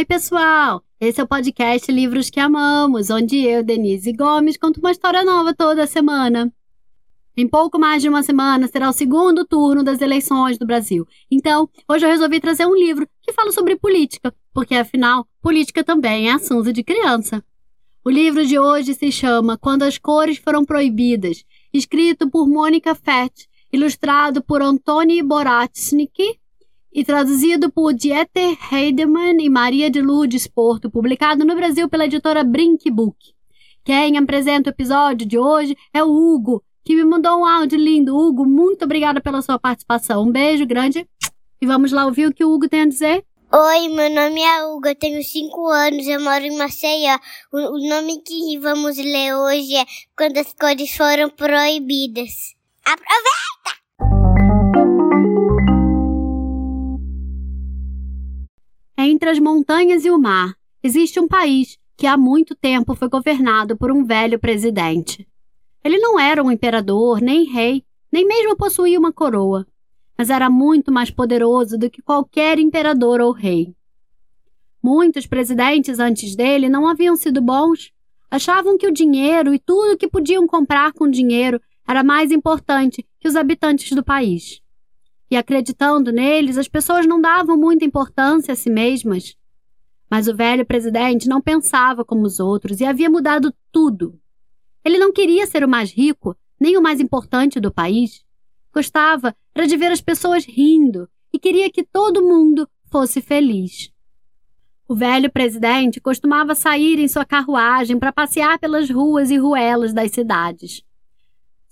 Oi, pessoal! Esse é o podcast Livros que Amamos, onde eu, Denise Gomes, conto uma história nova toda semana. Em pouco mais de uma semana será o segundo turno das eleições do Brasil. Então, hoje eu resolvi trazer um livro que fala sobre política, porque afinal, política também é assunto de criança. O livro de hoje se chama Quando as Cores Foram Proibidas, escrito por Mônica Fett, ilustrado por Antoni Boratsnik e traduzido por Dieter Heidemann e Maria de Lourdes Porto, publicado no Brasil pela editora Brink Book. Quem apresenta o episódio de hoje é o Hugo, que me mandou um áudio lindo. Hugo, muito obrigada pela sua participação. Um beijo grande e vamos lá ouvir o que o Hugo tem a dizer. Oi, meu nome é Hugo, eu tenho 5 anos, eu moro em Maceió. O, o nome que vamos ler hoje é Quando as Cores Foram Proibidas. Aproveita! Entre as montanhas e o mar, existe um país que há muito tempo foi governado por um velho presidente. Ele não era um imperador, nem rei, nem mesmo possuía uma coroa, mas era muito mais poderoso do que qualquer imperador ou rei. Muitos presidentes antes dele não haviam sido bons. Achavam que o dinheiro e tudo que podiam comprar com dinheiro era mais importante que os habitantes do país e acreditando neles, as pessoas não davam muita importância a si mesmas. Mas o velho presidente não pensava como os outros e havia mudado tudo. Ele não queria ser o mais rico, nem o mais importante do país. Gostava era de ver as pessoas rindo e queria que todo mundo fosse feliz. O velho presidente costumava sair em sua carruagem para passear pelas ruas e ruelas das cidades.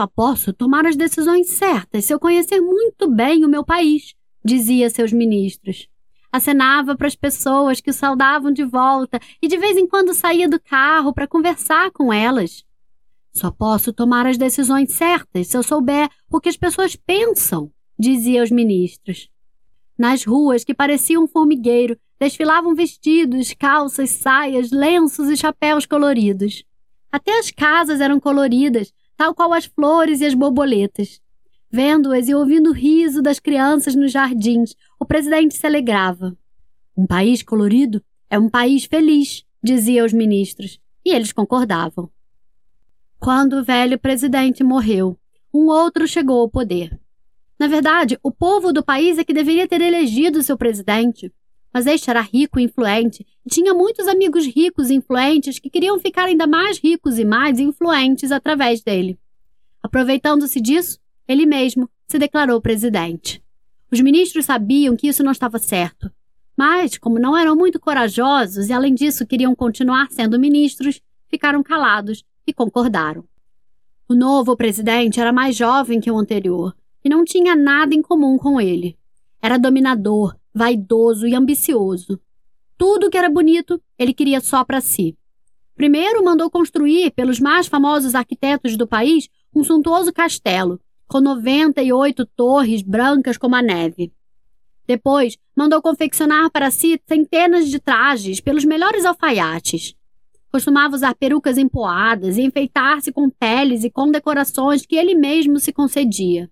Só posso tomar as decisões certas se eu conhecer muito bem o meu país, dizia seus ministros. Acenava para as pessoas que o saudavam de volta e de vez em quando saía do carro para conversar com elas. Só posso tomar as decisões certas se eu souber o que as pessoas pensam, dizia aos ministros. Nas ruas que pareciam um formigueiro, desfilavam vestidos, calças, saias, lenços e chapéus coloridos. Até as casas eram coloridas, tal qual as flores e as borboletas. Vendo-as e ouvindo o riso das crianças nos jardins, o presidente se alegrava. Um país colorido é um país feliz, dizia aos ministros, e eles concordavam. Quando o velho presidente morreu, um outro chegou ao poder. Na verdade, o povo do país é que deveria ter elegido seu presidente, mas este era rico e influente e tinha muitos amigos ricos e influentes que queriam ficar ainda mais ricos e mais influentes através dele. Aproveitando-se disso, ele mesmo se declarou presidente. Os ministros sabiam que isso não estava certo, mas, como não eram muito corajosos e, além disso, queriam continuar sendo ministros, ficaram calados e concordaram. O novo presidente era mais jovem que o anterior e não tinha nada em comum com ele. Era dominador, vaidoso e ambicioso. Tudo que era bonito, ele queria só para si. Primeiro mandou construir, pelos mais famosos arquitetos do país, um suntuoso castelo, com 98 torres brancas como a neve. Depois, mandou confeccionar para si centenas de trajes pelos melhores alfaiates. Costumava usar perucas empoadas e enfeitar-se com peles e condecorações que ele mesmo se concedia.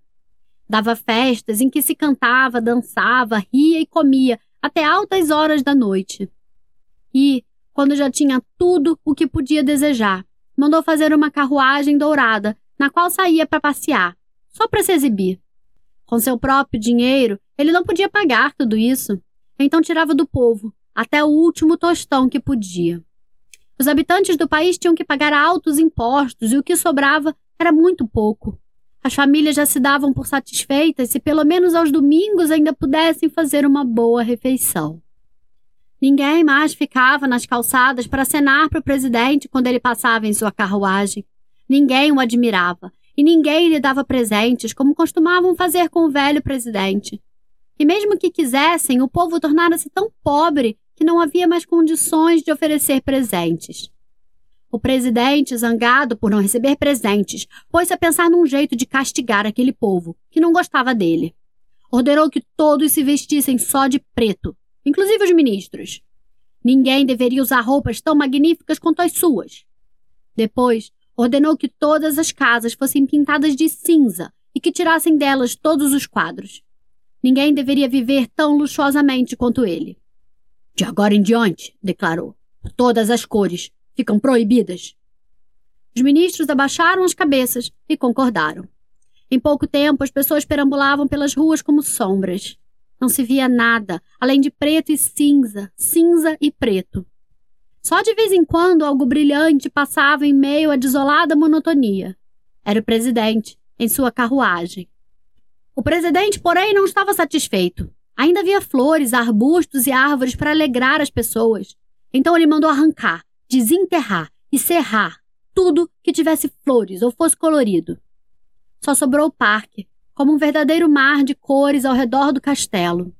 Dava festas em que se cantava, dançava, ria e comia até altas horas da noite. E, quando já tinha tudo o que podia desejar, mandou fazer uma carruagem dourada na qual saía para passear, só para se exibir. Com seu próprio dinheiro, ele não podia pagar tudo isso, então tirava do povo até o último tostão que podia. Os habitantes do país tinham que pagar altos impostos e o que sobrava era muito pouco. As famílias já se davam por satisfeitas se pelo menos aos domingos ainda pudessem fazer uma boa refeição. Ninguém mais ficava nas calçadas para acenar para o presidente quando ele passava em sua carruagem. Ninguém o admirava e ninguém lhe dava presentes como costumavam fazer com o velho presidente. E mesmo que quisessem, o povo tornara-se tão pobre que não havia mais condições de oferecer presentes. O presidente, zangado por não receber presentes, pôs-se a pensar num jeito de castigar aquele povo, que não gostava dele. Ordenou que todos se vestissem só de preto, inclusive os ministros. Ninguém deveria usar roupas tão magníficas quanto as suas. Depois, ordenou que todas as casas fossem pintadas de cinza e que tirassem delas todos os quadros. Ninguém deveria viver tão luxuosamente quanto ele. De agora em diante, declarou, todas as cores ficam proibidas. Os ministros abaixaram as cabeças e concordaram. Em pouco tempo, as pessoas perambulavam pelas ruas como sombras. Não se via nada, além de preto e cinza, cinza e preto. Só de vez em quando algo brilhante passava em meio à desolada monotonia. Era o presidente, em sua carruagem. O presidente, porém, não estava satisfeito. Ainda havia flores, arbustos e árvores para alegrar as pessoas. Então ele mandou arrancar, desenterrar e serrar tudo que tivesse flores ou fosse colorido. Só sobrou o parque, como um verdadeiro mar de cores ao redor do castelo.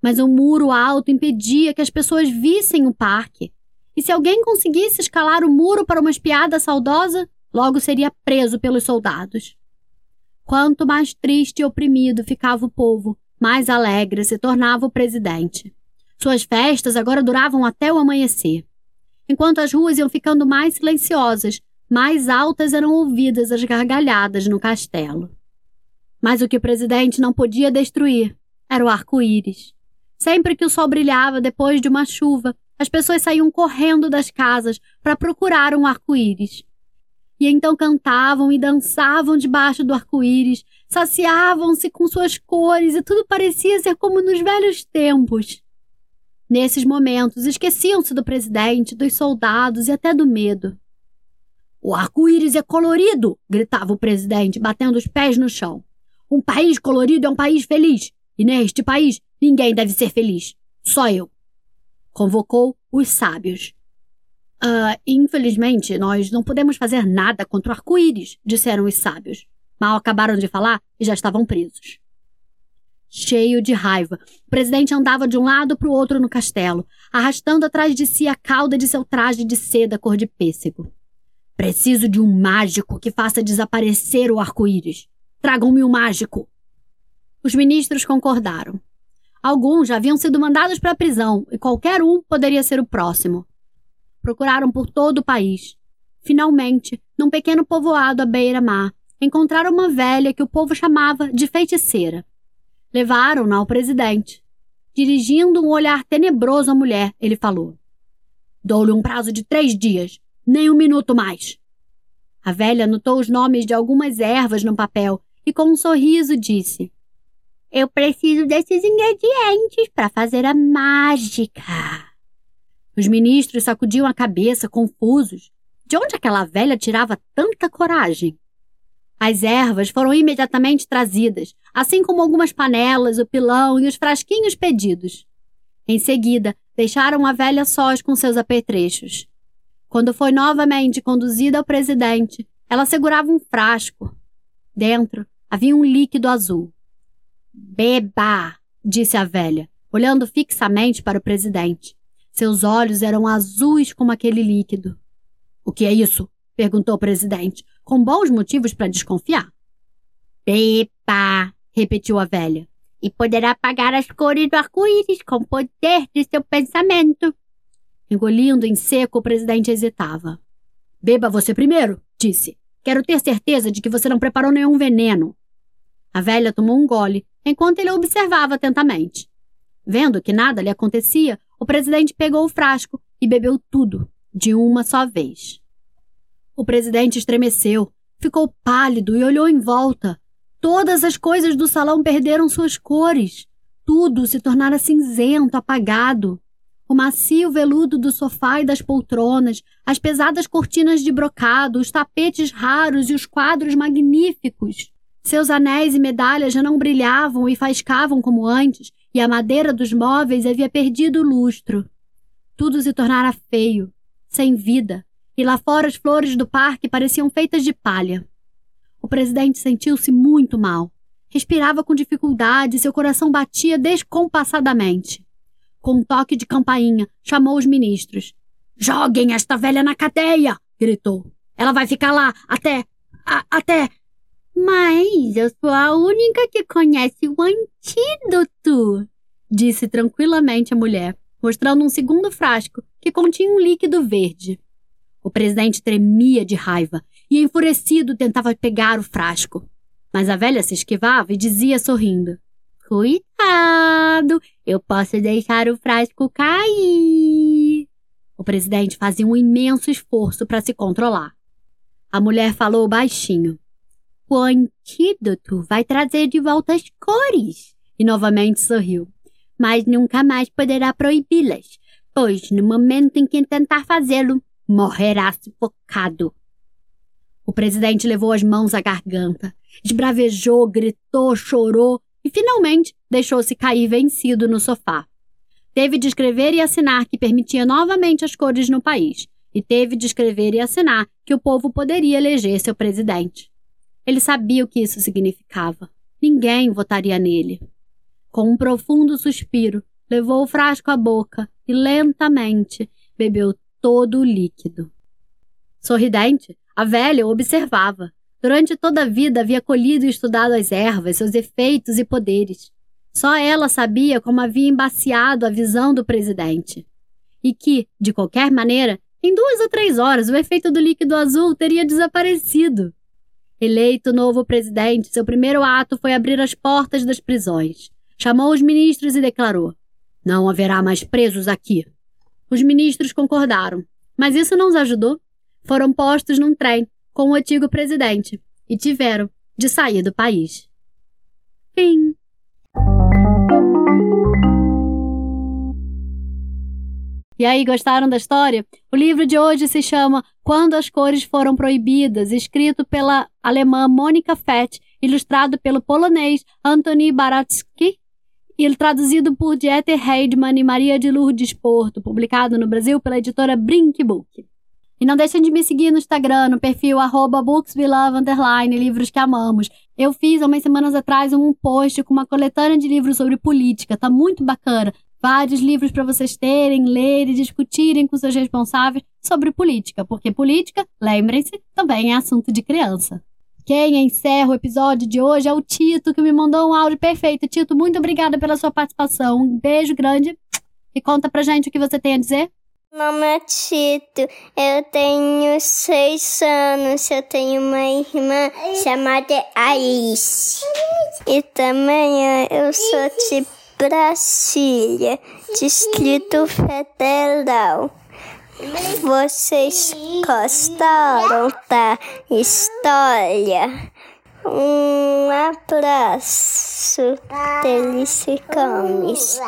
Mas um muro alto impedia que as pessoas vissem o parque, e se alguém conseguisse escalar o muro para uma espiada saudosa, logo seria preso pelos soldados. Quanto mais triste e oprimido ficava o povo, mais alegre se tornava o presidente. Suas festas agora duravam até o amanhecer. Enquanto as ruas iam ficando mais silenciosas, mais altas eram ouvidas as gargalhadas no castelo. Mas o que o presidente não podia destruir era o arco-íris. Sempre que o sol brilhava depois de uma chuva, as pessoas saíam correndo das casas para procurar um arco-íris. E então cantavam e dançavam debaixo do arco-íris, saciavam-se com suas cores e tudo parecia ser como nos velhos tempos. Nesses momentos, esqueciam-se do presidente, dos soldados e até do medo. O arco-íris é colorido! gritava o presidente, batendo os pés no chão. Um país colorido é um país feliz. E neste país, ninguém deve ser feliz. Só eu. Convocou os sábios. Uh, infelizmente, nós não podemos fazer nada contra o arco-íris, disseram os sábios. Mal acabaram de falar e já estavam presos. Cheio de raiva, o presidente andava de um lado para o outro no castelo, arrastando atrás de si a cauda de seu traje de seda cor de pêssego. Preciso de um mágico que faça desaparecer o arco-íris. Tragam-me o mágico. Os ministros concordaram. Alguns já haviam sido mandados para a prisão e qualquer um poderia ser o próximo. Procuraram por todo o país. Finalmente, num pequeno povoado à beira-mar, encontraram uma velha que o povo chamava de feiticeira. Levaram-na ao presidente. Dirigindo um olhar tenebroso à mulher, ele falou: Dou-lhe um prazo de três dias, nem um minuto mais. A velha anotou os nomes de algumas ervas no papel e com um sorriso disse: Eu preciso desses ingredientes para fazer a mágica. Os ministros sacudiam a cabeça, confusos. De onde aquela velha tirava tanta coragem? As ervas foram imediatamente trazidas, assim como algumas panelas, o pilão e os frasquinhos pedidos. Em seguida, deixaram a velha sós com seus apetrechos. Quando foi novamente conduzida ao presidente, ela segurava um frasco. Dentro Havia um líquido azul. Beba! disse a velha, olhando fixamente para o presidente. Seus olhos eram azuis como aquele líquido. O que é isso? perguntou o presidente, com bons motivos para desconfiar. Beba! repetiu a velha. E poderá apagar as cores do arco-íris com o poder de seu pensamento. Engolindo em seco, o presidente hesitava. Beba você primeiro, disse. Quero ter certeza de que você não preparou nenhum veneno. A velha tomou um gole, enquanto ele observava atentamente. Vendo que nada lhe acontecia, o presidente pegou o frasco e bebeu tudo, de uma só vez. O presidente estremeceu, ficou pálido e olhou em volta. Todas as coisas do salão perderam suas cores. Tudo se tornara cinzento, apagado. O macio veludo do sofá e das poltronas, as pesadas cortinas de brocado, os tapetes raros e os quadros magníficos. Seus anéis e medalhas já não brilhavam e faiscavam como antes, e a madeira dos móveis havia perdido o lustro. Tudo se tornara feio, sem vida, e lá fora as flores do parque pareciam feitas de palha. O presidente sentiu-se muito mal. Respirava com dificuldade e seu coração batia descompassadamente. Com um toque de campainha, chamou os ministros. Joguem esta velha na cadeia! gritou. Ela vai ficar lá até. A, até. Mas eu sou a única que conhece o antídoto, disse tranquilamente a mulher, mostrando um segundo frasco que continha um líquido verde. O presidente tremia de raiva e, enfurecido, tentava pegar o frasco. Mas a velha se esquivava e dizia sorrindo: Cuidado! Eu posso deixar o frasco cair. O presidente fazia um imenso esforço para se controlar. A mulher falou baixinho. O antídoto vai trazer de volta as cores. E novamente sorriu. Mas nunca mais poderá proibi-las, pois no momento em que tentar fazê-lo, morrerá sufocado. O presidente levou as mãos à garganta, esbravejou, gritou, chorou e finalmente deixou-se cair vencido no sofá. Teve de escrever e assinar que permitia novamente as cores no país, e teve de escrever e assinar que o povo poderia eleger seu presidente. Ele sabia o que isso significava. Ninguém votaria nele. Com um profundo suspiro, levou o frasco à boca e lentamente bebeu todo o líquido. Sorridente, a velha observava. Durante toda a vida havia colhido e estudado as ervas, seus efeitos e poderes. Só ela sabia como havia embaciado a visão do presidente. E que, de qualquer maneira, em duas ou três horas o efeito do líquido azul teria desaparecido. Eleito novo presidente, seu primeiro ato foi abrir as portas das prisões. Chamou os ministros e declarou: Não haverá mais presos aqui. Os ministros concordaram, mas isso não os ajudou. Foram postos num trem com o antigo presidente e tiveram de sair do país. Fim. E aí, gostaram da história? O livro de hoje se chama Quando as Cores Foram Proibidas, escrito pela alemã Monika Fett, ilustrado pelo polonês Antoni Baratsky e traduzido por Dieter Heidmann e Maria de Lourdes Porto, publicado no Brasil pela editora Brinkbook. E não deixem de me seguir no Instagram, no perfil arroba livros que amamos. Eu fiz, há umas semanas atrás, um post com uma coletânea de livros sobre política. Tá muito bacana. Vários livros para vocês terem, lerem, discutirem com seus responsáveis sobre política. Porque política, lembrem-se, também é assunto de criança. Quem encerra o episódio de hoje é o Tito, que me mandou um áudio perfeito. Tito, muito obrigada pela sua participação. Um beijo grande. E conta pra gente o que você tem a dizer. Nome é Tito, eu tenho seis anos, eu tenho uma irmã chamada Alice. E também eu sou de Brasília, Distrito Federal. Vocês gostaram da história? Um abraço, Delícia Comes.